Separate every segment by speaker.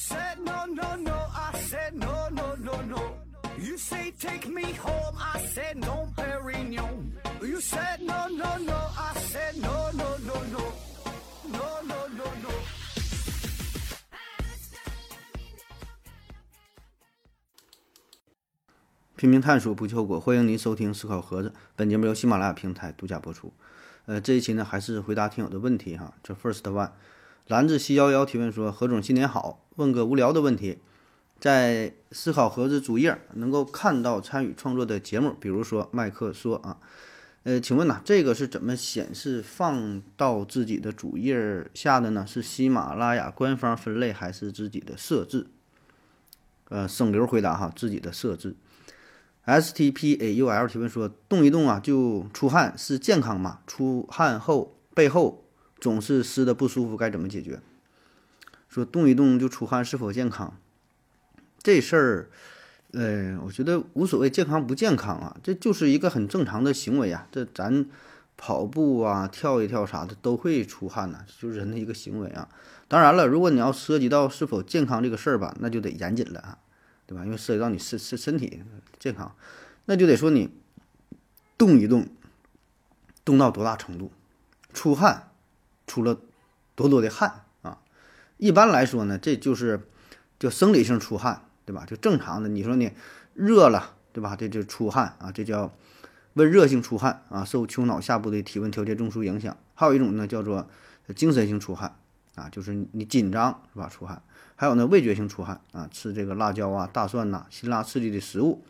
Speaker 1: said no, no, no. I said no, no, no, no. You say take me home. I said no, Perignon. You said no, no, no. I said no, no, no, no. No, no, no, no.
Speaker 2: 拼命探索不求果，欢迎您收听思考盒子。本节目由喜马拉雅平台独家播出。呃，这一期呢还是回答听友的问题哈。这 first one，篮子七幺幺提问说：何总新年好，问个无聊的问题，在思考盒子主页能够看到参与创作的节目，比如说麦克说啊，呃，请问呐，这个是怎么显示放到自己的主页下的呢？是喜马拉雅官方分类还是自己的设置？呃，省流回答哈，自己的设置。S T P A U L 提问说：动一动啊就出汗是健康吗？出汗后背后总是湿的不舒服，该怎么解决？说动一动就出汗是否健康？这事儿，呃，我觉得无所谓健康不健康啊，这就是一个很正常的行为啊。这咱跑步啊、跳一跳啥的都会出汗呐、就是人的一个行为啊。当然了，如果你要涉及到是否健康这个事儿吧，那就得严谨了啊。对吧？因为涉及到你身身身体健康，那就得说你动一动，动到多大程度，出汗，出了多多的汗啊。一般来说呢，这就是就生理性出汗，对吧？就正常的，你说你热了，对吧？这就出汗啊，这叫温热性出汗啊，受丘脑下部的体温调节中枢影响。还有一种呢，叫做精神性出汗啊，就是你紧张是吧？出汗。还有呢，味觉性出汗啊，吃这个辣椒啊、大蒜呐、辛辣刺激的食物，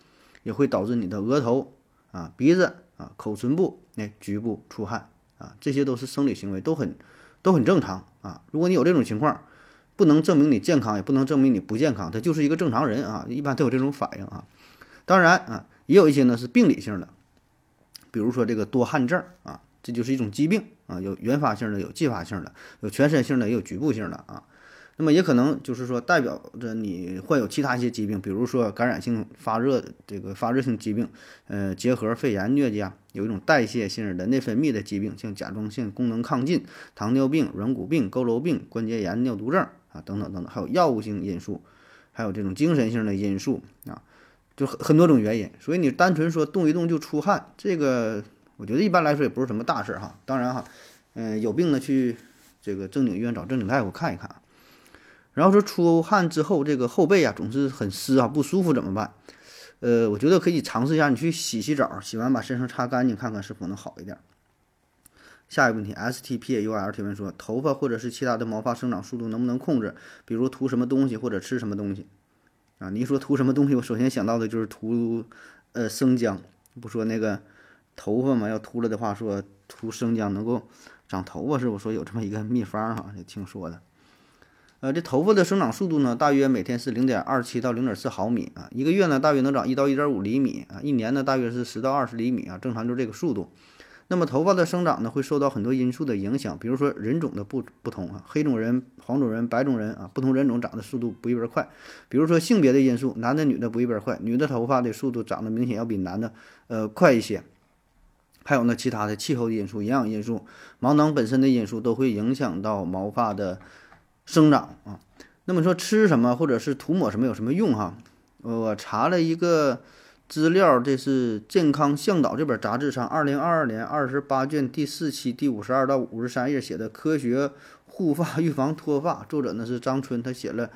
Speaker 2: 也会导致你的额头啊、鼻子啊、口唇部那局部出汗啊，这些都是生理行为，都很都很正常啊。如果你有这种情况，不能证明你健康，也不能证明你不健康，他就是一个正常人啊，一般都有这种反应啊。当然啊，也有一些呢是病理性的，比如说这个多汗症啊，这就是一种疾病啊，有原发性的，有继发性的，有全身性的，也有局部性的啊。那么也可能就是说，代表着你患有其他一些疾病，比如说感染性发热这个发热性疾病，呃，结核、肺炎、疟疾啊，有一种代谢性的内分泌的疾病，像甲状腺功能亢进、糖尿病、软骨病、佝偻病、关节炎、尿毒症啊，等等等等，还有药物性因素，还有这种精神性的因素啊，就很很多种原因。所以你单纯说动一动就出汗，这个我觉得一般来说也不是什么大事儿哈。当然哈，嗯，有病呢去这个正经医院找正经大夫看一看啊。然后说出汗之后，这个后背啊总是很湿啊，不舒服怎么办？呃，我觉得可以尝试一下，你去洗洗澡，洗完把身上擦干净，看看是否能好一点。下一个问题，STPUL 提问说，头发或者是其他的毛发生长速度能不能控制？比如涂什么东西或者吃什么东西？啊，你一说涂什么东西，我首先想到的就是涂呃生姜，不说那个头发嘛，要秃了的话，说涂生姜能够长头发，是不说有这么一个秘方哈，也听说的。呃，这头发的生长速度呢，大约每天是零点二七到零点四毫米啊，一个月呢大约能长一到一点五厘米啊，一年呢大约是十到二十厘米啊，正常就这个速度。那么头发的生长呢，会受到很多因素的影响，比如说人种的不不同啊，黑种人、黄种人、白种人啊，不同人种长的速度不一般快。比如说性别的因素，男的女的不一般快，女的头发的速度长得明显要比男的呃快一些。还有呢，其他的气候的因素、营养因素、毛囊本身的因素都会影响到毛发的。生长啊，那么说吃什么或者是涂抹什么有什么用哈？我查了一个资料，这是《健康向导》这本杂志上二零二二年二十八卷第四期第五十二到五十三页写的《科学护发预防脱发》，作者呢是张春，他写了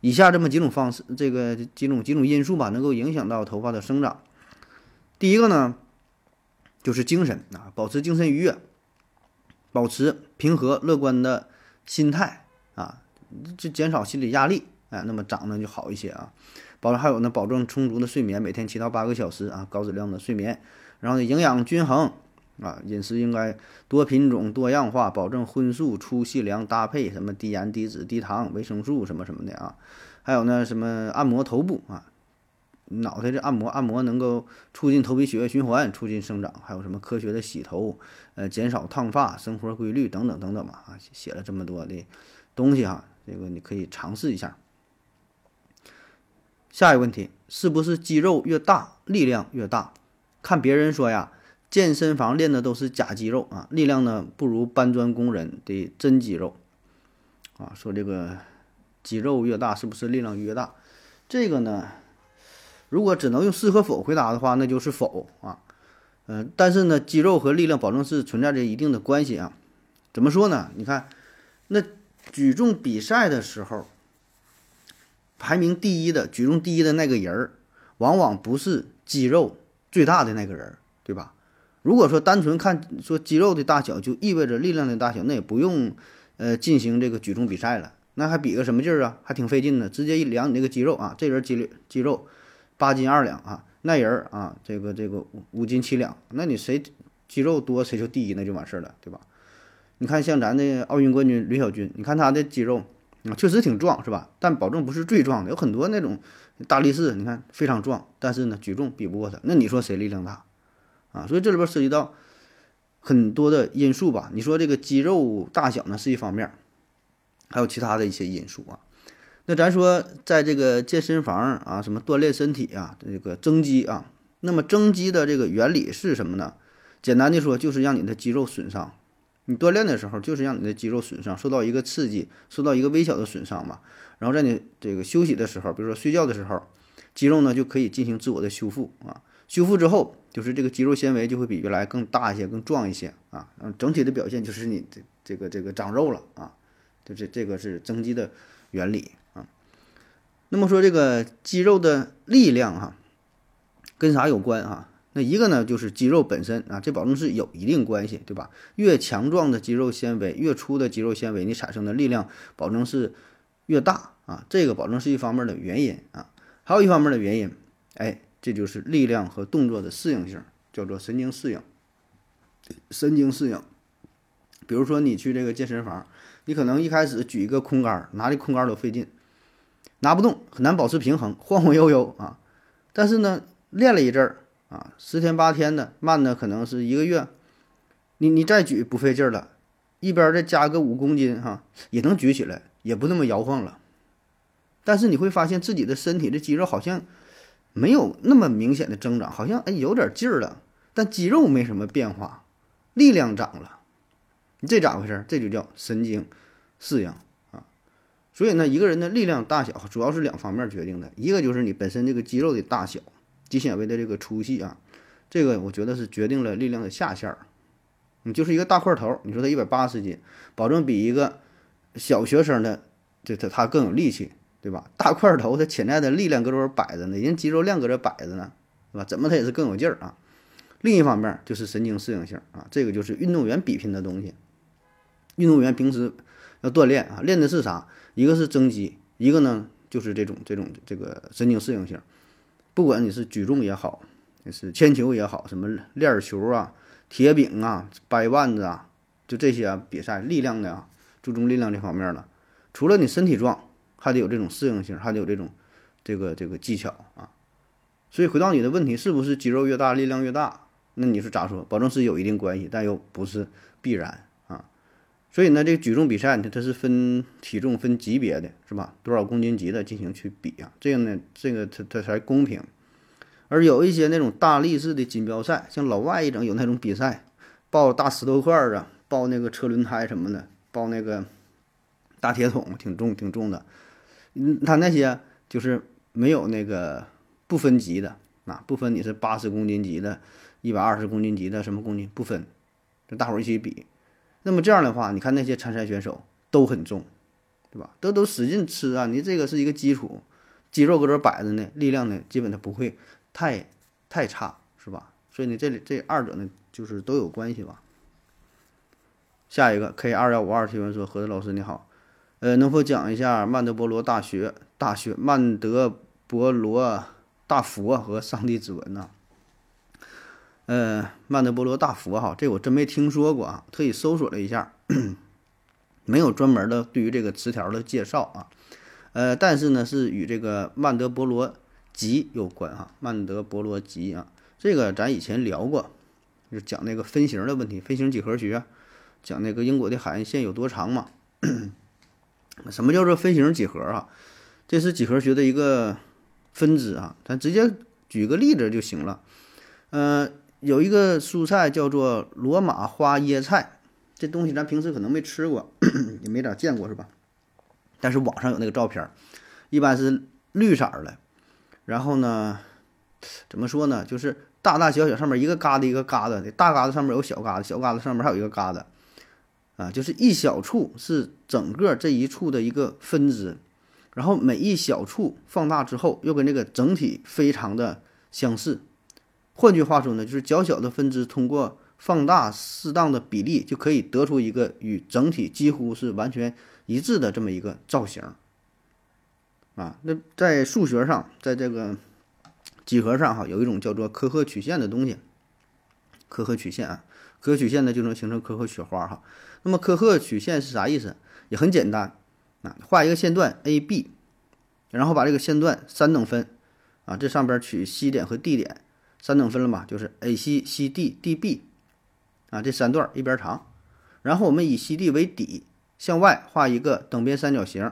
Speaker 2: 以下这么几种方式，这个几种几种因素吧，能够影响到头发的生长。第一个呢，就是精神啊，保持精神愉悦，保持平和乐观的心态。就减少心理压力，哎，那么长得就好一些啊。保证还有呢，保证充足的睡眠，每天七到八个小时啊，高质量的睡眠。然后呢，营养均衡啊，饮食应该多品种、多样化，保证荤素粗细粮搭配，什么低盐、低脂、低糖、维生素什么什么的啊。还有呢，什么按摩头部啊，脑袋这按摩，按摩能够促进头皮血液循环，促进生长。还有什么科学的洗头，呃，减少烫发，生活规律等等等等吧啊，写了这么多的。东西哈，这个你可以尝试一下。下一个问题，是不是肌肉越大力量越大？看别人说呀，健身房练的都是假肌肉啊，力量呢不如搬砖工人的真肌肉啊。说这个肌肉越大是不是力量越大？这个呢，如果只能用是和否回答的话，那就是否啊。嗯，但是呢，肌肉和力量保证是存在着一定的关系啊。怎么说呢？你看，那举重比赛的时候，排名第一的举重第一的那个人儿，往往不是肌肉最大的那个人，对吧？如果说单纯看说肌肉的大小就意味着力量的大小，那也不用呃进行这个举重比赛了，那还比个什么劲儿啊？还挺费劲的，直接一量你那个肌肉啊，这人肌肌肉八斤二两啊，那人啊这个这个五五斤七两，那你谁肌肉多谁就第一，那就完事儿了，对吧？你看像咱的奥运冠军吕小军，你看他的肌肉啊确实挺壮，是吧？但保证不是最壮的，有很多那种大力士，你看非常壮，但是呢举重比不过他，那你说谁力量大？啊，所以这里边涉及到很多的因素吧。你说这个肌肉大小呢是一方面，还有其他的一些因素啊。那咱说在这个健身房啊，什么锻炼身体啊，这个增肌啊，那么增肌的这个原理是什么呢？简单的说，就是让你的肌肉损伤。你锻炼的时候，就是让你的肌肉损伤，受到一个刺激，受到一个微小的损伤嘛。然后在你这个休息的时候，比如说睡觉的时候，肌肉呢就可以进行自我的修复啊。修复之后，就是这个肌肉纤维就会比原来更大一些、更壮一些啊。嗯，整体的表现就是你这这个这个长肉了啊。就这这个是增肌的原理啊。那么说这个肌肉的力量哈，跟啥有关啊？那一个呢就是肌肉本身啊，这保证是有一定关系，对吧？越强壮的肌肉纤维，越粗的肌肉纤维，你产生的力量保证是越大啊。这个保证是一方面的原因啊，还有一方面的原因，哎。这就是力量和动作的适应性，叫做神经适应。神经适应，比如说你去这个健身房，你可能一开始举一个空杆，拿这空杆都费劲，拿不动，很难保持平衡，晃晃悠悠啊。但是呢，练了一阵儿啊，十天八天的，慢的可能是一个月，你你再举不费劲了，一边再加个五公斤哈，也能举起来，也不那么摇晃了。但是你会发现自己的身体的肌肉好像。没有那么明显的增长，好像哎有点劲儿了，但肌肉没什么变化，力量涨了，你这咋回事？这就叫神经适应啊。所以呢，一个人的力量大小主要是两方面决定的，一个就是你本身这个肌肉的大小，肌纤维的这个粗细啊，这个我觉得是决定了力量的下限儿。你就是一个大块头，你说他一百八十斤，保证比一个小学生的这他他更有力气。对吧？大块头，它潜在的力量搁这儿摆着呢，人肌肉量搁这摆着呢，是吧？怎么它也是更有劲儿啊。另一方面就是神经适应性啊，这个就是运动员比拼的东西。运动员平时要锻炼啊，练的是啥？一个是增肌，一个呢就是这种这种这个神经适应性。不管你是举重也好，也是铅球也好，什么链球啊、铁饼啊、掰腕子啊，就这些比赛力量的啊，注重力量这方面的，除了你身体壮。还得有这种适应性，还得有这种这个这个技巧啊。所以回到你的问题，是不是肌肉越大力量越大？那你是咋说？保证是有一定关系，但又不是必然。所以呢，这个举重比赛呢，它是分体重、分级别的，是吧？多少公斤级的进行去比啊？这样呢，这个它它才公平。而有一些那种大力士的锦标赛，像老外一整有那种比赛，抱大石头块儿啊，抱那个车轮胎什么的，抱那个大铁桶，挺重挺重的。嗯，他那些就是没有那个不分级的啊，不分你是八十公斤级的，一百二十公斤级的什么公斤不分，就大伙儿一起比。那么这样的话，你看那些参赛选手都很重，对吧？都都使劲吃啊，你这个是一个基础，肌肉搁这摆着呢，力量呢基本它不会太太差，是吧？所以呢，这里这二者呢就是都有关系吧。下一个 K 二幺五二提问说：何子老师你好。呃，能否讲一下曼德伯罗大学大学曼德伯罗大佛和上帝指纹呢？呃，曼德伯罗大佛哈，这我真没听说过啊，特意搜索了一下，没有专门的对于这个词条的介绍啊。呃，但是呢，是与这个曼德伯罗集有关哈，曼德伯罗集啊，这个咱以前聊过，就讲那个分形的问题，分形几何学，讲那个英国的海岸线有多长嘛。什么叫做分形几何啊？这是几何学的一个分支啊。咱直接举个例子就行了。嗯，有一个蔬菜叫做罗马花椰菜，这东西咱平时可能没吃过，也没咋见过，是吧？但是网上有那个照片，一般是绿色的，然后呢，怎么说呢？就是大大小小上面一个疙瘩一个疙瘩的，大疙瘩上面有小疙瘩，小疙瘩上面还有一个疙瘩，啊，就是一小处是整个这一处的一个分支，然后每一小处放大之后又跟这个整体非常的相似。换句话说呢，就是较小的分支通过放大适当的比例，就可以得出一个与整体几乎是完全一致的这么一个造型。啊，那在数学上，在这个几何上哈，有一种叫做科赫曲线的东西。科赫曲线啊，科赫曲线呢就能形成科赫雪花哈。那么科赫曲线是啥意思？也很简单啊，画一个线段 AB，然后把这个线段三等分啊，这上边取 C 点和 D 点。三等分了嘛，就是 AC、CD、DB，啊，这三段一边长，然后我们以 CD 为底，向外画一个等边三角形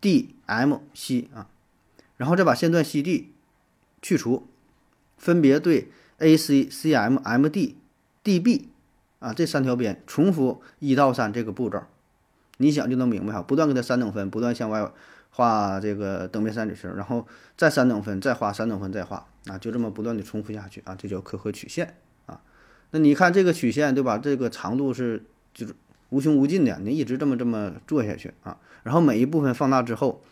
Speaker 2: ，DMC 啊，然后再把线段 CD 去除，分别对 AC、CM、MD、DB 啊这三条边重复一到三这个步骤，你想就能明白哈，不断给它三等分，不断向外。画这个等边三角形，然后再三等分，再画三等分，再画啊，就这么不断的重复下去啊，这叫可可曲线啊。那你看这个曲线对吧？这个长度是就是无穷无尽的，你一直这么这么做下去啊，然后每一部分放大之后，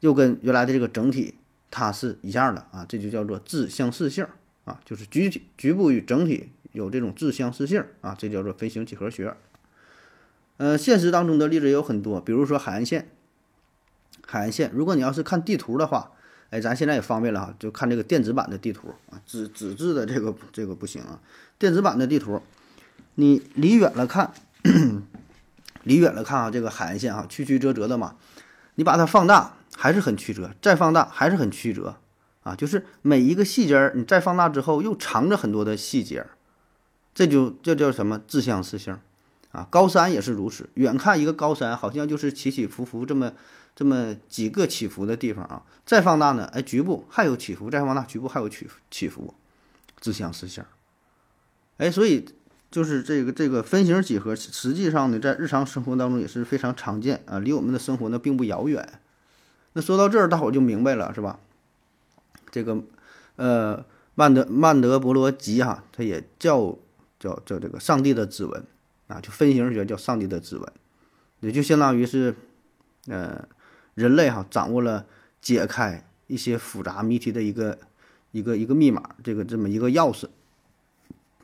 Speaker 2: 又跟原来的这个整体它是一样的啊，这就叫做自相似性啊，就是局体局部与整体有这种自相似性啊，这叫做分形几何学。呃，现实当中的例子也有很多，比如说海岸线。海岸线，如果你要是看地图的话，哎，咱现在也方便了哈，就看这个电子版的地图啊，纸纸质的这个这个不行啊。电子版的地图，你离远了看，离远了看啊，这个海岸线哈，曲曲折折的嘛，你把它放大还是很曲折，再放大还是很曲折啊，就是每一个细节儿你再放大之后又藏着很多的细节儿，这就这叫什么？自相似性啊？高山也是如此，远看一个高山好像就是起起伏伏这么。这么几个起伏的地方啊，再放大呢，哎，局部还有起伏，再放大，局部还有起起伏，自相似性。哎，所以就是这个这个分形几何，实际上呢，在日常生活当中也是非常常见啊，离我们的生活呢并不遥远。那说到这儿，大伙就明白了，是吧？这个呃，曼德曼德伯罗集哈，它也叫叫叫这个上帝的指纹啊，就分形学叫上帝的指纹，也就相当于是呃。人类哈掌握了解开一些复杂谜题的一个一个一个密码，这个这么一个钥匙。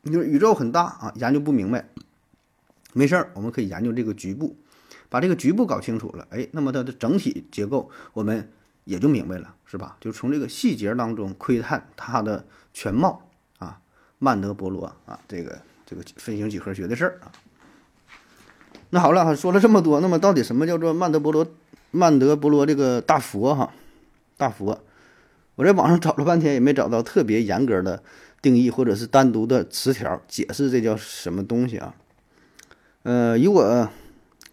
Speaker 2: 你说宇宙很大啊，研究不明白，没事儿，我们可以研究这个局部，把这个局部搞清楚了，哎，那么它的整体结构我们也就明白了，是吧？就从这个细节当中窥探它的全貌啊。曼德伯罗啊，这个这个分形几何学的事儿啊。那好了，说了这么多，那么到底什么叫做曼德伯罗？曼德伯罗这个大佛哈，大佛，我在网上找了半天也没找到特别严格的定义或者是单独的词条解释这叫什么东西啊？呃，以我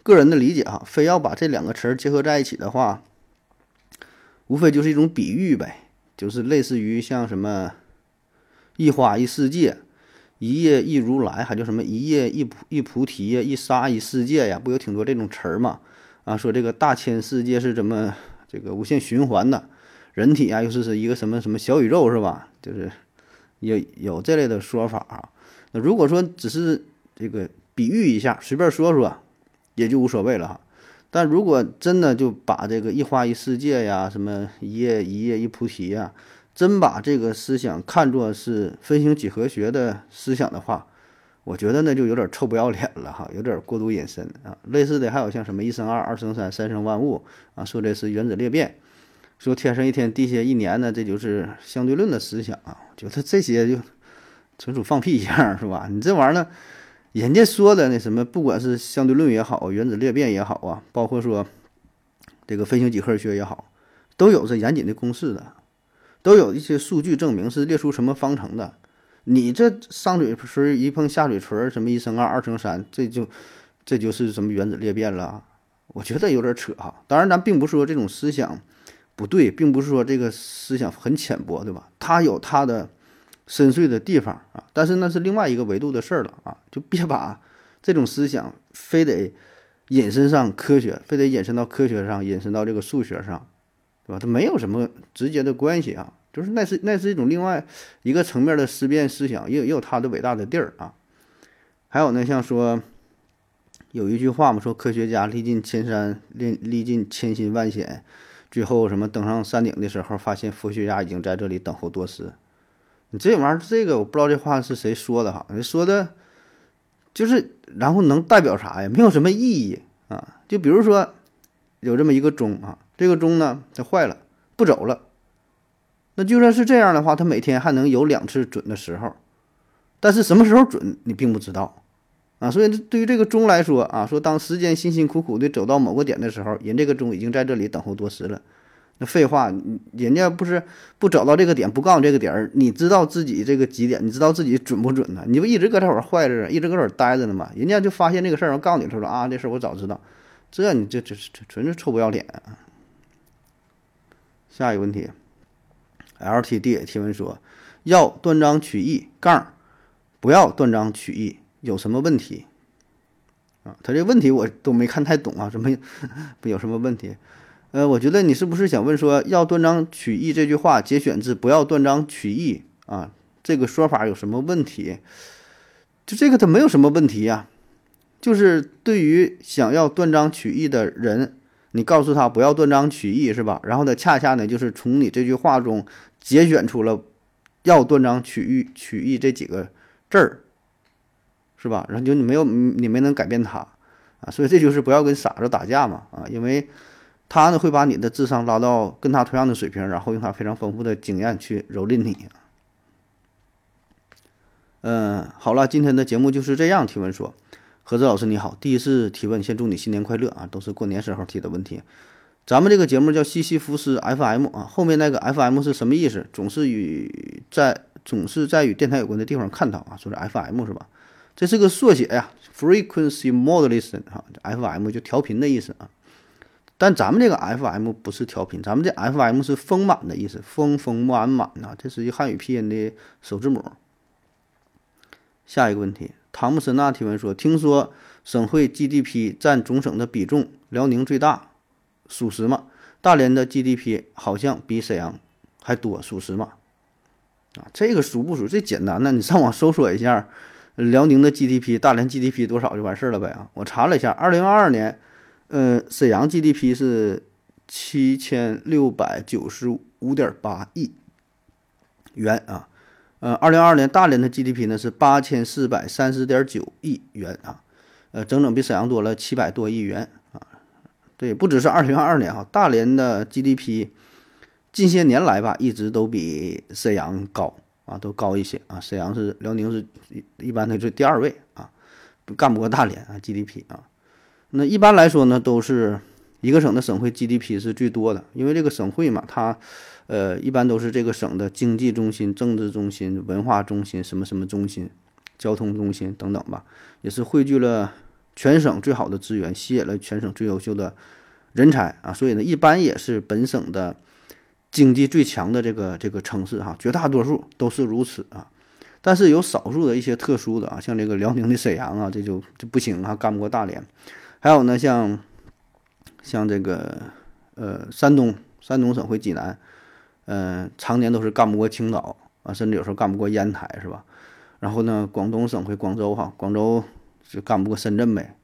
Speaker 2: 个人的理解哈，非要把这两个词儿结合在一起的话，无非就是一种比喻呗，就是类似于像什么一花一世界，一叶一如来，还叫什么一叶一菩一菩提呀，一沙一世界呀，不有挺多这种词儿吗？啊，说这个大千世界是怎么这个无限循环的，人体啊又是是一个什么什么小宇宙是吧？就是有有这类的说法啊。那如果说只是这个比喻一下，随便说说，也就无所谓了哈。但如果真的就把这个一花一世界呀，什么一叶一叶一菩提呀，真把这个思想看作是分形几何学的思想的话。我觉得那就有点臭不要脸了哈，有点过度隐身啊。类似的还有像什么一生二，二生三，三生万物啊，说的是原子裂变，说天上一天，地下一年呢，这就是相对论的思想啊。觉得这些就纯属放屁一样是吧？你这玩意儿呢，人家说的那什么，不管是相对论也好，原子裂变也好啊，包括说这个分形几何学也好，都有着严谨的公式的，都有一些数据证明是列出什么方程的。你这上嘴唇一碰下嘴唇，什么一生二，二生三，这就这就是什么原子裂变了？我觉得有点扯哈。当然，咱并不是说这种思想不对，并不是说这个思想很浅薄，对吧？它有它的深邃的地方啊。但是那是另外一个维度的事儿了啊，就别把这种思想非得引申上科学，非得引申到科学上，引申到这个数学上，对吧？它没有什么直接的关系啊，就是那是那是一种另外一个层面的思辨思想，也有也有它的伟大的地儿啊。还有呢，像说有一句话嘛，说科学家历尽千山，历历尽千辛万险，最后什么登上山顶的时候，发现佛学家已经在这里等候多时。你这玩意儿，这个我不知道这话是谁说的哈，说的，就是然后能代表啥呀？没有什么意义啊。就比如说有这么一个钟啊，这个钟呢它坏了不走了，那就算是这样的话，它每天还能有两次准的时候，但是什么时候准你并不知道啊。所以对于这个钟来说啊，说当时间辛辛苦苦的走到某个点的时候，人这个钟已经在这里等候多时了。那废话，人家不是不找到这个点，不告诉这个点儿，你知道自己这个几点？你知道自己准不准呢？你不一直搁这会儿坏着，一直搁这儿待着呢吗？人家就发现这个事儿，我告诉你他说啊，这事儿我早知道，这你这这这纯是臭不要脸！下一个问题，LTD 提问说，要断章取义杠，不要断章取义，有什么问题？啊，他这问题我都没看太懂啊，什么 有什么问题？呃，我觉得你是不是想问说，要断章取义这句话节选自不要断章取义啊？这个说法有什么问题？就这个它没有什么问题呀，就是对于想要断章取义的人，你告诉他不要断章取义是吧？然后呢，恰恰呢就是从你这句话中节选出了要断章取义取义这几个字儿，是吧？然后就你没有你没能改变他啊，所以这就是不要跟傻子打架嘛啊，因为。他呢会把你的智商拉到跟他同样的水平，然后用他非常丰富的经验去蹂躏你。嗯，好了，今天的节目就是这样。提问说，何子老师你好，第一次提问，先祝你新年快乐啊！都是过年时候提的问题。咱们这个节目叫西西弗斯 FM 啊，后面那个 FM 是什么意思？总是与在总是在与电台有关的地方看到啊，说是 FM 是吧？这是个缩写呀，Frequency Modulation 哈，FM 就调频的意思啊。但咱们这个 FM 不是调频，咱们这 FM 是丰满的意思，丰丰满满呐，这是一汉语拼音的首字母。下一个问题，汤姆森纳提问说：听说省会 GDP 占总省的比重，辽宁最大，属实吗？大连的 GDP 好像比沈阳还多，属实吗？啊，这个属不属？这简单呢，你上网搜索一下，辽宁的 GDP，大连 GDP 多少就完事儿了呗啊！我查了一下，二零二二年。呃，沈阳 GDP 是七千六百九十五点八亿元啊，呃，二零二二年大连的 GDP 呢是八千四百三十点九亿元啊，呃，整整比沈阳多了七百多亿元啊。对，不只是二零二二年哈，大连的 GDP 近些年来吧，一直都比沈阳高啊，都高一些啊。沈阳是辽宁是一一般的是第二位啊，干不过大连啊 GDP 啊。那一般来说呢，都是一个省的省会 GDP 是最多的，因为这个省会嘛，它，呃，一般都是这个省的经济中心、政治中心、文化中心、什么什么中心、交通中心等等吧，也是汇聚了全省最好的资源，吸引了全省最优秀的人才啊，所以呢，一般也是本省的经济最强的这个这个城市哈，绝大多数都是如此啊，但是有少数的一些特殊的啊，像这个辽宁的沈阳啊，这就就不行啊，干不过大连。还有呢，像像这个呃，山东山东省会济南，嗯，常年都是干不过青岛啊，甚至有时候干不过烟台，是吧？然后呢，广东省会广州哈，广州就干不过深圳呗。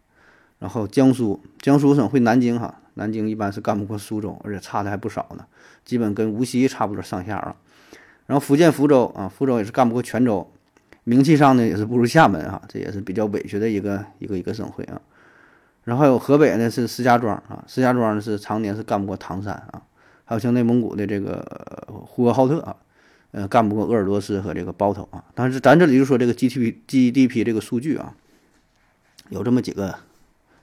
Speaker 2: 然后江苏江苏省会南京哈，南京一般是干不过苏州，而且差的还不少呢，基本跟无锡差不多上下了。然后福建福州啊，福州也是干不过泉州，名气上呢也是不如厦门哈，这也是比较委屈的一个一个一个省会啊。然后还有河北呢，是石家庄啊，石家庄是常年是干不过唐山啊，还有像内蒙古的这个呼和浩特啊，呃，干不过鄂尔多斯和这个包头啊。但是咱这里就说这个 GDP GDP 这个数据啊，有这么几个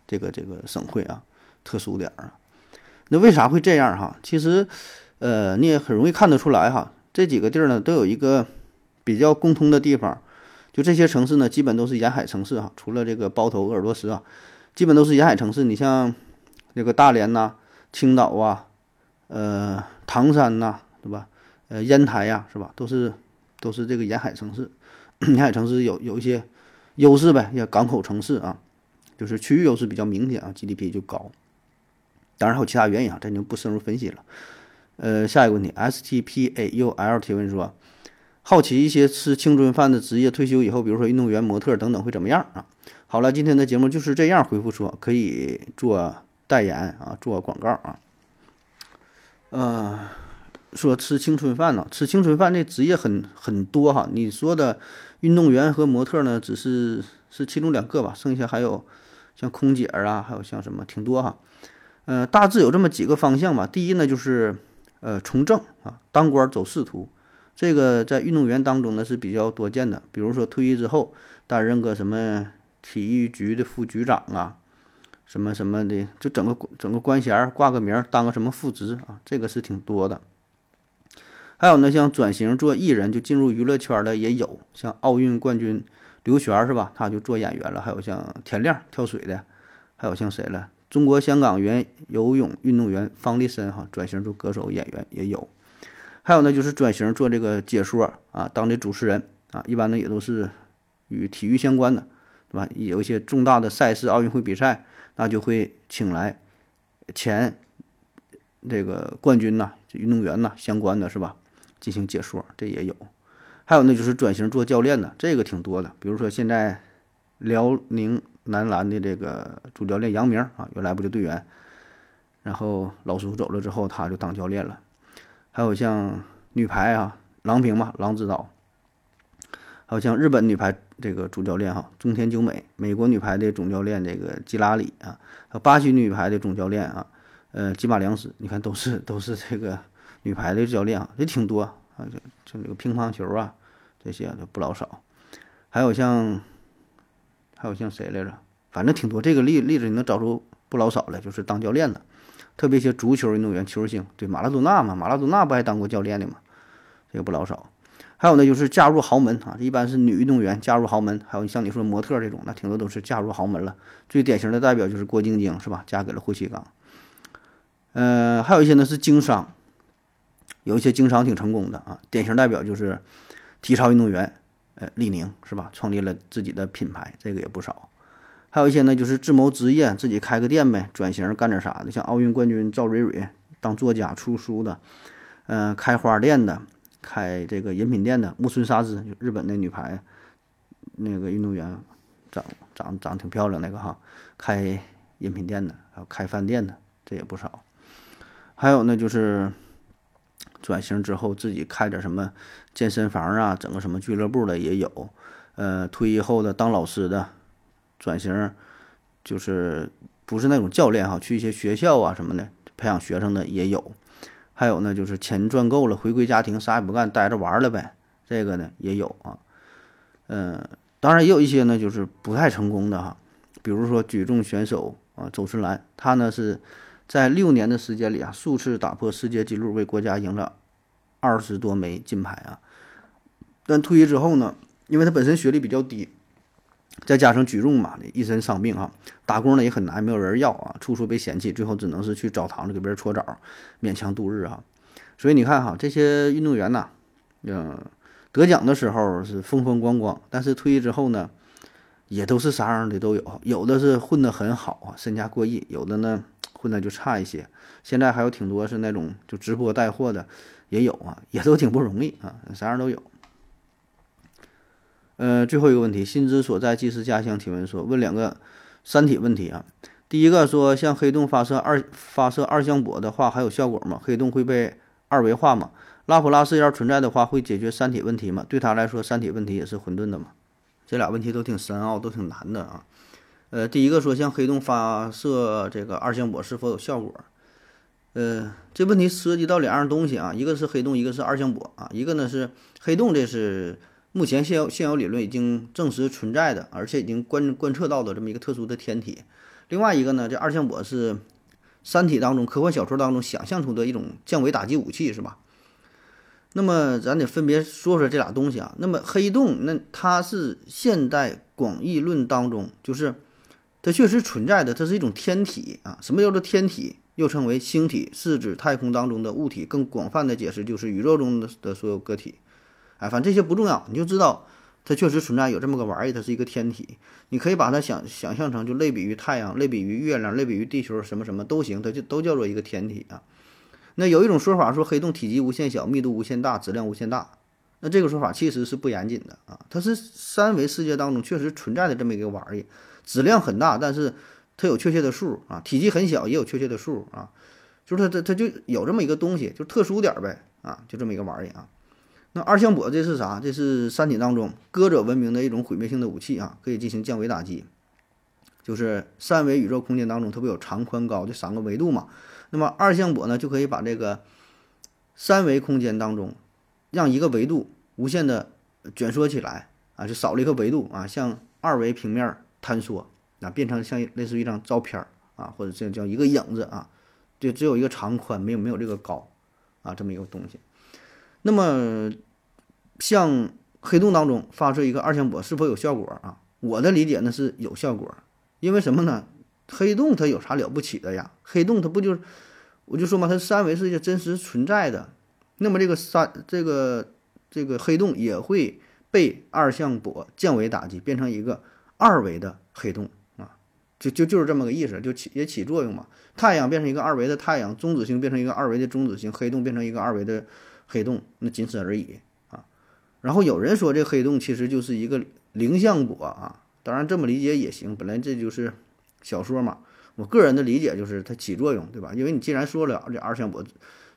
Speaker 2: 这个这个省会啊，特殊点啊。那为啥会这样哈？其实，呃，你也很容易看得出来哈，这几个地儿呢都有一个比较共通的地方，就这些城市呢基本都是沿海城市哈，除了这个包头、鄂尔多斯啊。基本都是沿海城市，你像那个大连呐、青岛啊、呃唐山呐，对吧？呃烟台呀，是吧？都是都是这个沿海城市。沿海城市有有一些优势呗，像港口城市啊，就是区域优势比较明显啊，GDP 就高。当然还有其他原因啊，咱就不深入分析了。呃，下一个问题，STPAUL 提问说，好奇一些吃青春饭的职业退休以后，比如说运动员、模特等等会怎么样啊？好了，今天的节目就是这样，回复说可以做代言啊，做广告啊。呃，说吃青春饭呢，吃青春饭这职业很很多哈。你说的运动员和模特呢，只是是其中两个吧，剩下还有像空姐啊，还有像什么挺多哈。呃，大致有这么几个方向吧。第一呢，就是呃从政啊，当官走仕途，这个在运动员当中呢是比较多见的。比如说退役之后担任个什么体育局的副局长啊。什么什么的，就整个整个官衔挂个名，当个什么副职啊，这个是挺多的。还有呢，像转型做艺人就进入娱乐圈的也有，像奥运冠军刘璇是吧？他就做演员了。还有像田亮跳水的，还有像谁了？中国香港原游泳运动员方力申哈，转型做歌手演员也有。还有呢，就是转型做这个解说啊，当的主持人啊，一般呢也都是与体育相关的，对吧？有一些重大的赛事、奥运会比赛。那就会请来前这个冠军呐、运动员呐相关的是吧？进行解说，这也有。还有呢，就是转型做教练的，这个挺多的。比如说现在辽宁男篮的这个主教练杨明啊，原来不就队员，然后老叔走了之后，他就当教练了。还有像女排啊，郎平嘛，郎指导。还有像日本女排。这个主教练哈，中田久美，美国女排的总教练这个吉拉里啊，还有巴西女排的总教练啊，呃，吉马良斯，你看都是都是这个女排的教练啊，也挺多啊，就就这个乒乓球啊，这些都不老少，还有像还有像谁来着？反正挺多，这个例例子你能找出不老少来，就是当教练的，特别一些足球运动员、球星，对马拉多纳嘛，马拉多纳不还当过教练的嘛，这个不老少。还有呢，就是嫁入豪门啊，一般是女运动员嫁入豪门。还有像你说模特这种，那挺多都是嫁入豪门了。最典型的代表就是郭晶晶，是吧？嫁给了霍启刚。呃，还有一些呢是经商，有一些经商挺成功的啊。典型代表就是体操运动员，呃，李宁，是吧？创立了自己的品牌，这个也不少。还有一些呢，就是自谋职业，自己开个店呗，转型干点啥的，像奥运冠军赵蕊蕊当作家出书的，嗯，开花店的。开这个饮品店的木村沙织，就日本那女排那个运动员，长长长挺漂亮那个哈，开饮品店的，还有开饭店的，这也不少。还有呢，就是转型之后自己开点什么健身房啊，整个什么俱乐部的也有。呃，退役后的当老师的，转型就是不是那种教练哈，去一些学校啊什么的培养学生的也有。还有呢，就是钱赚够了，回归家庭，啥也不干，待着玩了呗。这个呢也有啊，嗯，当然也有一些呢，就是不太成功的哈。比如说举重选手啊，周春兰，她呢是在六年的时间里啊，数次打破世界纪录，为国家赢了二十多枚金牌啊。但退役之后呢，因为他本身学历比较低。再加上举重嘛，一身伤病哈，打工呢也很难，没有人要啊，处处被嫌弃，最后只能是去澡堂子给别人搓澡，勉强度日啊。所以你看哈，这些运动员呐，嗯，得奖的时候是风风光光，但是退役之后呢，也都是啥样的都有，有的是混得很好啊，身家过亿，有的呢混的就差一些。现在还有挺多是那种就直播带货的，也有啊，也都挺不容易啊，啥样都有。呃，最后一个问题，心之所在即是家乡。提问说，问两个三体问题啊。第一个说，向黑洞发射二发射二向箔的话，还有效果吗？黑洞会被二维化吗？拉普拉斯要存在的话，会解决三体问题吗？对他来说，三体问题也是混沌的吗？这俩问题都挺深奥，都挺难的啊。呃，第一个说，向黑洞发射这个二向箔是否有效果？呃，这问题涉及到两样东西啊，一个是黑洞，一个是二向箔啊。一个呢是黑洞，这是。目前现有现有理论已经证实存在的，而且已经观观测到的这么一个特殊的天体。另外一个呢，这二向箔是《三体》当中科幻小说当中想象出的一种降维打击武器，是吧？那么咱得分别说说这俩东西啊。那么黑洞，那它是现代广义论当中，就是它确实存在的，它是一种天体啊。什么叫做天体？又称为星体，是指太空当中的物体。更广泛的解释就是宇宙中的的所有个体。哎，反正这些不重要，你就知道它确实存在有这么个玩意儿，它是一个天体，你可以把它想想象成就类比于太阳、类比于月亮、类比于地球，什么什么都行，它就都叫做一个天体啊。那有一种说法说黑洞体积无限小、密度无限大、质量无限大，那这个说法其实是不严谨的啊。它是三维世界当中确实存在的这么一个玩意儿，质量很大，但是它有确切的数啊，体积很小也有确切的数啊，就是它它它就有这么一个东西，就特殊点呗啊，就这么一个玩意儿啊。二向箔这是啥？这是三体当中歌者文明的一种毁灭性的武器啊，可以进行降维打击。就是三维宇宙空间当中，它不有长、宽、高这三个维度嘛？那么二向箔呢，就可以把这个三维空间当中，让一个维度无限的卷缩起来啊，就少了一个维度啊，向二维平面坍缩，啊，变成像类似于一张照片啊，或者这叫一个影子啊，就只有一个长宽，没有没有这个高啊，这么一个东西。那么，向黑洞当中发射一个二向箔是否有效果啊？我的理解呢是有效果，因为什么呢？黑洞它有啥了不起的呀？黑洞它不就，我就说嘛，它三维世界真实存在的，那么这个三这个这个黑洞也会被二向箔降维打击，变成一个二维的黑洞啊，就就就是这么个意思，就起也起作用嘛。太阳变成一个二维的太阳，中子星变成一个二维的中子星，黑洞变成一个二维的。黑洞那仅此而已，然后有人说这黑洞其实就是一个零向箔啊，当然这么理解也行，本来这就是小说嘛。我个人的理解就是它起作用，对吧？因为你既然说了这二向箔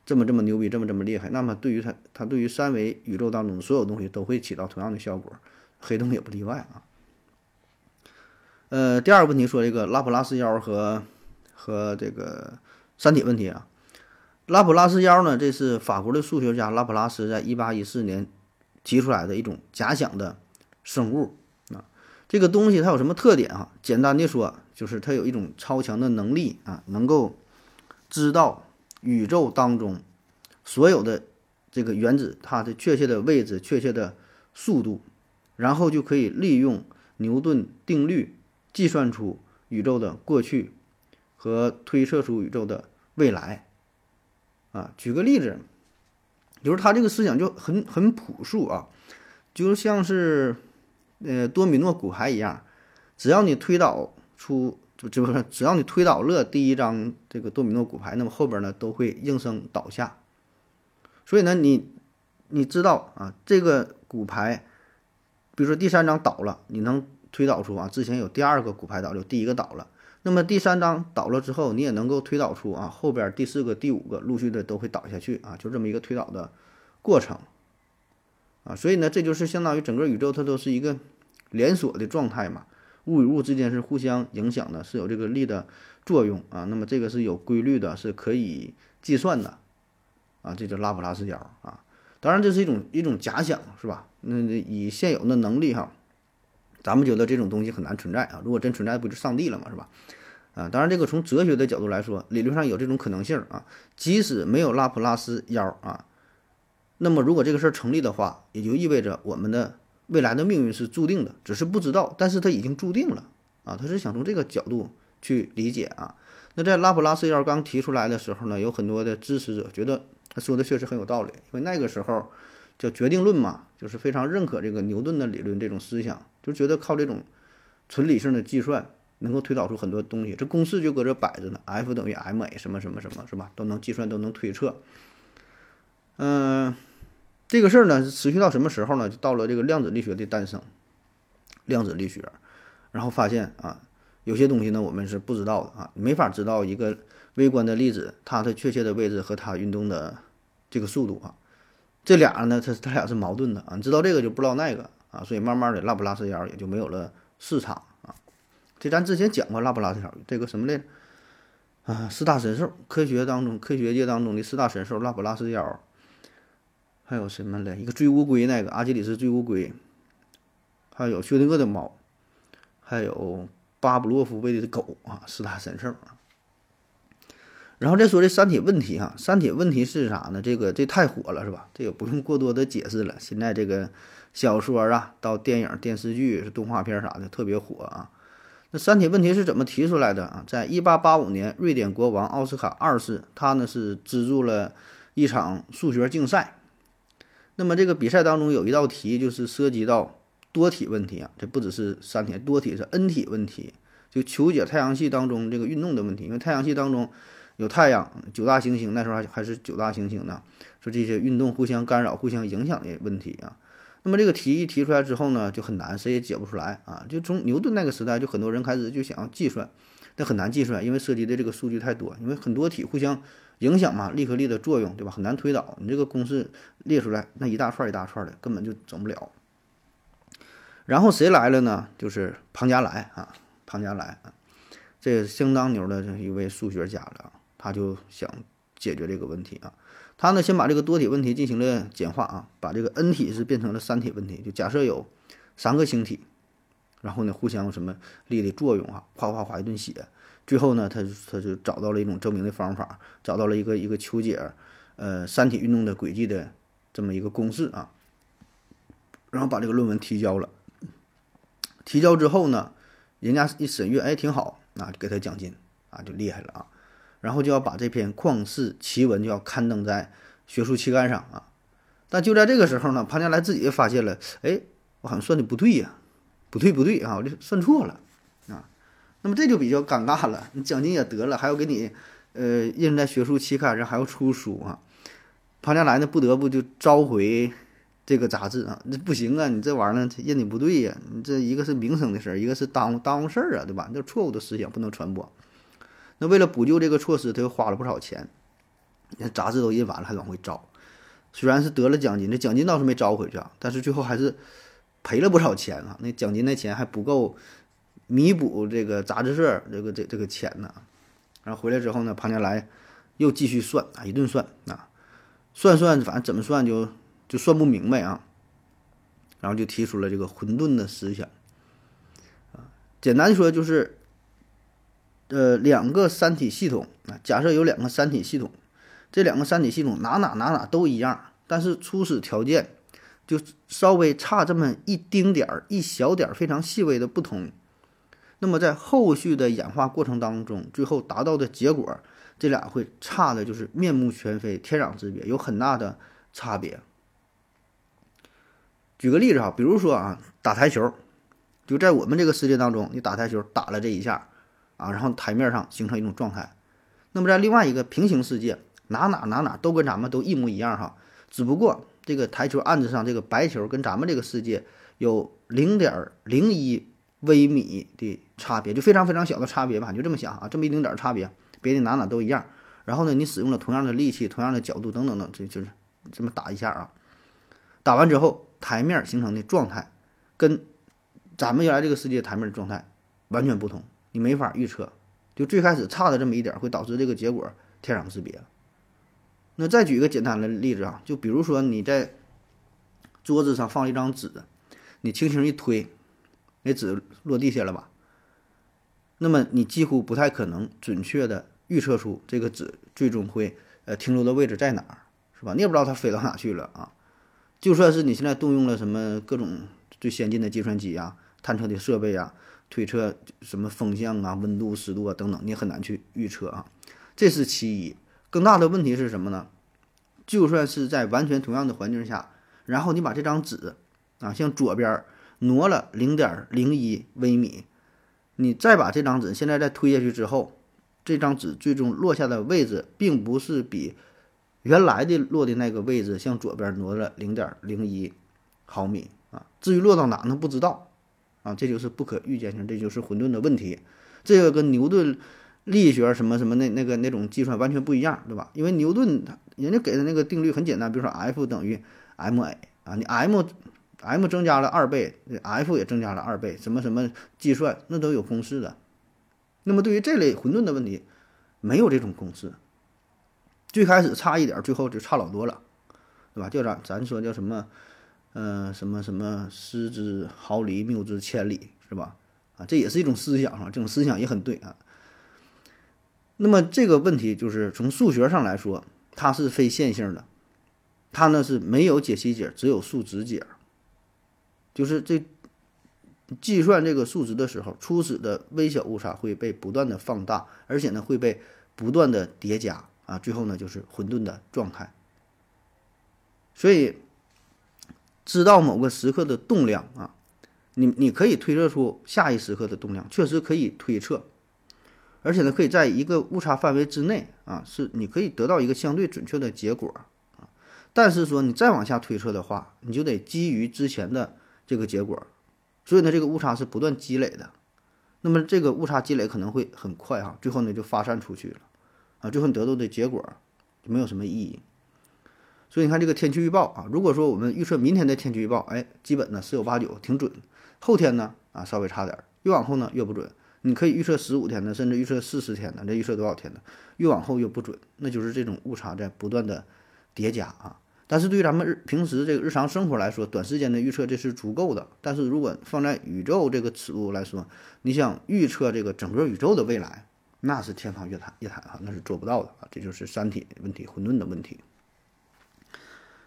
Speaker 2: 这么这么牛逼，这么这么厉害，那么对于它它对于三维宇宙当中所有东西都会起到同样的效果，黑洞也不例外啊。呃，第二个问题说这个拉普拉斯妖和和这个三体问题啊。拉普拉斯妖呢？这是法国的数学家拉普拉斯在一八一四年提出来的一种假想的生物啊。这个东西它有什么特点啊？简单的说，就是它有一种超强的能力啊，能够知道宇宙当中所有的这个原子它的确切的位置、确切的速度，然后就可以利用牛顿定律计算出宇宙的过去和推测出宇宙的未来。啊，举个例子，就是他这个思想就很很朴素啊，就像是呃多米诺骨牌一样，只要你推导出就就不是只要你推倒了第一张这个多米诺骨牌，那么后边呢都会应声倒下。所以呢，你你知道啊，这个骨牌，比如说第三张倒了，你能推导出啊之前有第二个骨牌倒，有第一个倒了。那么第三章倒了之后，你也能够推导出啊，后边第四个、第五个陆续的都会倒下去啊，就这么一个推导的过程啊。所以呢，这就是相当于整个宇宙它都是一个连锁的状态嘛，物与物之间是互相影响的，是有这个力的作用啊。那么这个是有规律的，是可以计算的啊，这叫拉普拉斯角啊。当然这是一种一种假想，是吧？那以现有的能力哈。咱们觉得这种东西很难存在啊！如果真存在，不就上帝了嘛，是吧？啊，当然，这个从哲学的角度来说，理论上有这种可能性啊。即使没有拉普拉斯妖啊，那么如果这个事儿成立的话，也就意味着我们的未来的命运是注定的，只是不知道，但是它已经注定了啊。他是想从这个角度去理解啊。那在拉普拉斯妖刚提出来的时候呢，有很多的支持者觉得他说的确实很有道理，因为那个时候叫决定论嘛，就是非常认可这个牛顿的理论这种思想。就觉得靠这种纯理性的计算能够推导出很多东西，这公式就搁这摆着呢，F 等于 ma 什么什么什么，是吧？都能计算，都能推测。嗯，这个事儿呢，持续到什么时候呢？就到了这个量子力学的诞生，量子力学，然后发现啊，有些东西呢，我们是不知道的啊，没法知道一个微观的粒子它的确切的位置和它运动的这个速度啊，这俩呢，它它俩是矛盾的啊，你知道这个就不知道那个。啊，所以慢慢的拉普拉斯妖也就没有了市场啊。这咱之前讲过拉普拉斯妖这个什么来着？啊，四大神兽，科学当中科学界当中的四大神兽，拉普拉斯妖，还有什么嘞？一个追乌龟那个阿基里斯追乌龟，还有薛定谔的猫，还有巴布洛夫喂的狗啊，四大神兽啊。然后再说这三体问题哈，三体问题是啥呢？这个这太火了是吧？这个不用过多的解释了。现在这个。小说啊，到电影、电视剧、是动画片啥的，特别火啊。那三体问题是怎么提出来的啊？在一八八五年，瑞典国王奥斯卡二世，他呢是资助了一场数学竞赛。那么这个比赛当中有一道题，就是涉及到多体问题啊，这不只是三体，多体是 N 体问题，就求解太阳系当中这个运动的问题。因为太阳系当中有太阳九大行星，那时候还还是九大行星呢，说这些运动互相干扰、互相影响的问题啊。那么这个题一提出来之后呢，就很难，谁也解不出来啊。就从牛顿那个时代，就很多人开始就想要计算，但很难计算，因为涉及的这个数据太多，因为很多体互相影响嘛，力和力的作用，对吧？很难推导。你这个公式列出来，那一大串一大串的，根本就整不了。然后谁来了呢？就是庞加莱啊，庞加莱啊，这相当牛的一位数学家了。他就想解决这个问题啊。他呢，先把这个多体问题进行了简化啊，把这个 N 体是变成了三体问题。就假设有三个星体，然后呢，互相什么力的作用啊，哗哗哗一顿写。最后呢，他他就找到了一种证明的方法，找到了一个一个求解呃三体运动的轨迹的这么一个公式啊，然后把这个论文提交了。提交之后呢，人家一审阅，哎，挺好，啊，给他奖金，啊，就厉害了啊。然后就要把这篇旷世奇闻就要刊登在学术期刊上啊。但就在这个时候呢，庞家来自己发现了，哎，我好像算的不对呀，不对不对啊，我这算错了啊。那么这就比较尴尬了，你奖金也得了，还要给你呃印在学术期刊上，还要出书啊。庞家来呢，不得不就召回。这个杂志啊，那不行啊！你这玩意儿印的不对呀！你这一个是名声的事儿，一个是耽误耽误事儿啊，对吧？那错误的思想不能传播。那为了补救这个措施，他又花了不少钱。那杂志都印完了，还往回招。虽然是得了奖金，这奖金倒是没招回去啊，但是最后还是赔了不少钱啊。那奖金那钱还不够弥补这个杂志社这个这这个钱呢。然后回来之后呢，庞加莱又继续算啊，一顿算啊，算算反正怎么算就。就算不明白啊，然后就提出了这个混沌的思想，啊，简单说就是，呃，两个三体系统啊，假设有两个三体系统，这两个三体系统哪哪哪哪都一样，但是初始条件就稍微差这么一丁点儿、一小点儿非常细微的不同，那么在后续的演化过程当中，最后达到的结果，这俩会差的就是面目全非、天壤之别，有很大的差别。举个例子哈，比如说啊，打台球，就在我们这个世界当中，你打台球打了这一下，啊，然后台面上形成一种状态。那么在另外一个平行世界，哪哪哪哪都跟咱们都一模一样哈，只不过这个台球案子上这个白球跟咱们这个世界有零点零一微米的差别，就非常非常小的差别吧，就这么想啊，这么一丁点差别，别的哪哪都一样。然后呢，你使用了同样的力气、同样的角度等等等，这就是这么打一下啊，打完之后。台面形成的状态，跟咱们原来这个世界台面的状态完全不同，你没法预测。就最开始差的这么一点，会导致这个结果天壤之别。那再举一个简单的例子啊，就比如说你在桌子上放了一张纸，你轻轻一推，那纸落地下了吧？那么你几乎不太可能准确的预测出这个纸最终会呃停留的位置在哪儿，是吧？你也不知道它飞到哪去了啊。就算是你现在动用了什么各种最先进的计算机啊、探测的设备啊、推测什么风向啊、温度、湿度啊等等，你很难去预测啊。这是其一。更大的问题是什么呢？就算是在完全同样的环境下，然后你把这张纸啊向左边挪了零点零一微米，你再把这张纸现在再推下去之后，这张纸最终落下的位置，并不是比。原来的落的那个位置向左边挪了零点零一毫米啊，至于落到哪呢？不知道啊，这就是不可预见性，这就是混沌的问题。这个跟牛顿力学什么什么那那个那种计算完全不一样，对吧？因为牛顿他人家给的那个定律很简单，比如说 F 等于 ma 啊，你 m m 增加了二倍，F 也增加了二倍，什么什么计算那都有公式的。那么对于这类混沌的问题，没有这种公式。最开始差一点，最后就差老多了，对吧？就咱咱说叫什么，呃，什么什么失之毫厘，谬之千里，是吧？啊，这也是一种思想啊，这种思想也很对啊。那么这个问题就是从数学上来说，它是非线性的，它呢是没有解析解，只有数值解。就是这计算这个数值的时候，初始的微小误差会被不断的放大，而且呢会被不断的叠加。啊，最后呢就是混沌的状态。所以，知道某个时刻的动量啊，你你可以推测出下一时刻的动量，确实可以推测，而且呢，可以在一个误差范围之内啊，是你可以得到一个相对准确的结果啊。但是说你再往下推测的话，你就得基于之前的这个结果，所以呢，这个误差是不断积累的。那么这个误差积累可能会很快哈，最后呢就发散出去了啊，最后你得到的结果就没有什么意义。所以你看这个天气预报啊，如果说我们预测明天的天气预报，哎，基本呢十有八九挺准。后天呢啊稍微差点，越往后呢越不准。你可以预测十五天的，甚至预测四十天的，这预测多少天的？越往后越不准，那就是这种误差在不断的叠加啊。但是对于咱们日平时这个日常生活来说，短时间的预测这是足够的。但是如果放在宇宙这个尺度来说，你想预测这个整个宇宙的未来，那是天方夜谭，夜谭啊，那是做不到的啊。这就是三体问题，混沌的问题。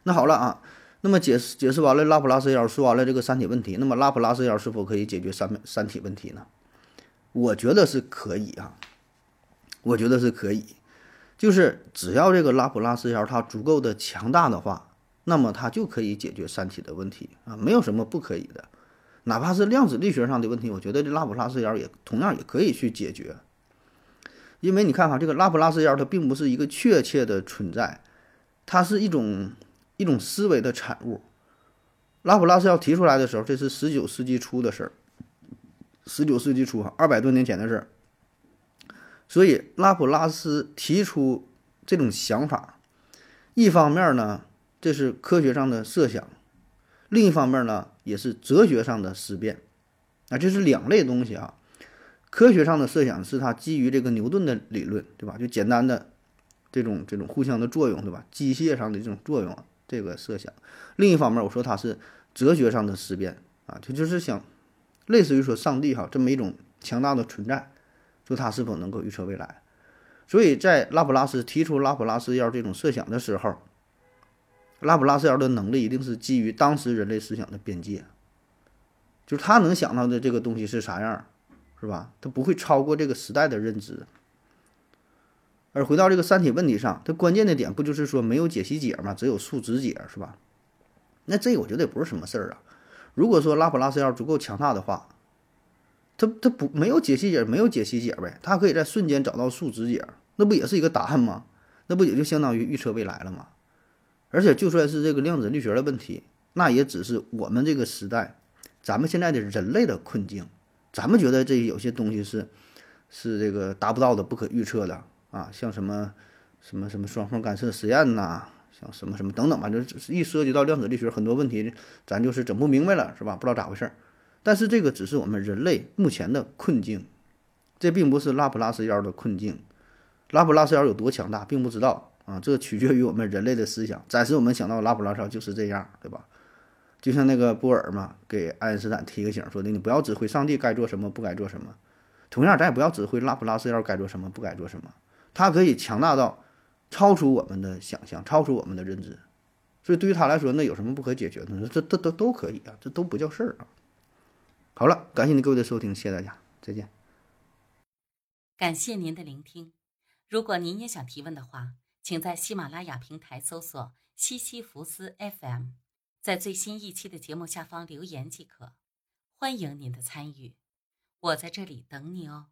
Speaker 2: 那好了啊，那么解释解释完了拉普拉斯妖，说完了这个三体问题，那么拉普拉斯妖是否可以解决三三体问题呢？我觉得是可以啊，我觉得是可以，就是只要这个拉普拉斯妖它足够的强大的话，那么它就可以解决三体的问题啊，没有什么不可以的，哪怕是量子力学上的问题，我觉得这拉普拉斯妖也同样也可以去解决，因为你看哈，这个拉普拉斯妖它并不是一个确切的存在，它是一种。一种思维的产物，拉普拉斯要提出来的时候，这是十九世纪初的事儿。十九世纪初哈，二百多年前的事儿。所以拉普拉斯提出这种想法，一方面呢，这是科学上的设想；另一方面呢，也是哲学上的思辨。啊，这是两类东西啊。科学上的设想是它基于这个牛顿的理论，对吧？就简单的这种这种互相的作用，对吧？机械上的这种作用啊。这个设想，另一方面，我说它是哲学上的思辨啊，它就是想类似于说上帝哈这么一种强大的存在，说他是否能够预测未来。所以在拉普拉斯提出拉普拉斯妖这种设想的时候，拉普拉斯妖的能力一定是基于当时人类思想的边界，就是他能想到的这个东西是啥样，是吧？他不会超过这个时代的认知。而回到这个三体问题上，它关键的点不就是说没有解析解吗？只有数值解，是吧？那这个我觉得也不是什么事儿啊。如果说拉普拉斯要足够强大的话，它它不没有解析解，没有解析解呗，它可以在瞬间找到数值解，那不也是一个答案吗？那不也就相当于预测未来了吗？而且就算是这个量子力学的问题，那也只是我们这个时代，咱们现在的人类的困境，咱们觉得这有些东西是是这个达不到的、不可预测的。啊，像什么什么什么双缝干涉实验呐，像什么什么等等吧，就是一涉及到量子力学，很多问题咱就是整不明白了，是吧？不知道咋回事儿。但是这个只是我们人类目前的困境，这并不是拉普拉斯妖的困境。拉普拉斯妖有多强大，并不知道啊，这取决于我们人类的思想。暂时我们想到拉普拉斯妖就是这样，对吧？就像那个波尔嘛，给爱因斯坦提个醒，说的你不要指挥上帝该做什么，不该做什么。同样，咱也不要指挥拉普拉斯妖该做什么，不该做什么。它可以强大到超出我们的想象，超出我们的认知，所以对于他来说，那有什么不可解决的？这、这、都都可以啊，这都不叫事儿啊。好了，感谢您各位的收听，谢谢大家，再见。
Speaker 3: 感谢您的聆听。如果您也想提问的话，请在喜马拉雅平台搜索“西西弗斯 FM”，在最新一期的节目下方留言即可。欢迎您的参与，我在这里等你哦。